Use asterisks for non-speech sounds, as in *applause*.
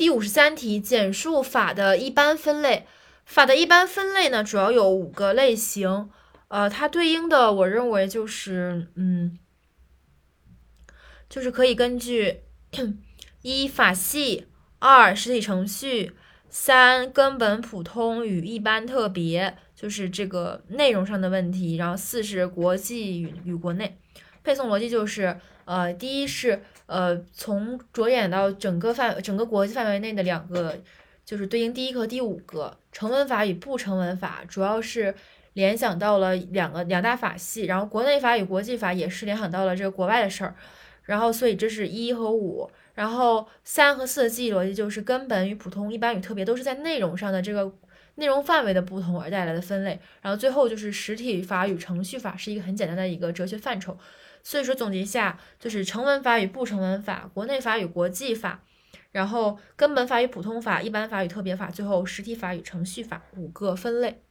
第五十三题，简述法的一般分类。法的一般分类呢，主要有五个类型。呃，它对应的，我认为就是，嗯，就是可以根据 *clears throat* 一法系，二实体程序，三根本普通与一般特别，就是这个内容上的问题。然后四是国际与与国内。配送逻辑就是，呃，第一是。呃，从着眼到整个范整个国际范围内的两个，就是对应第一个和第五个成文法与不成文法，主要是联想到了两个两大法系，然后国内法与国际法也是联想到了这个国外的事儿，然后所以这是一和五，然后三和四的记忆逻辑就是根本与普通、一般与特别都是在内容上的这个内容范围的不同而带来的分类，然后最后就是实体法与程序法是一个很简单的一个哲学范畴。所以说总结一下，就是成文法与不成文法，国内法与国际法，然后根本法与普通法，一般法与特别法，最后实体法与程序法五个分类。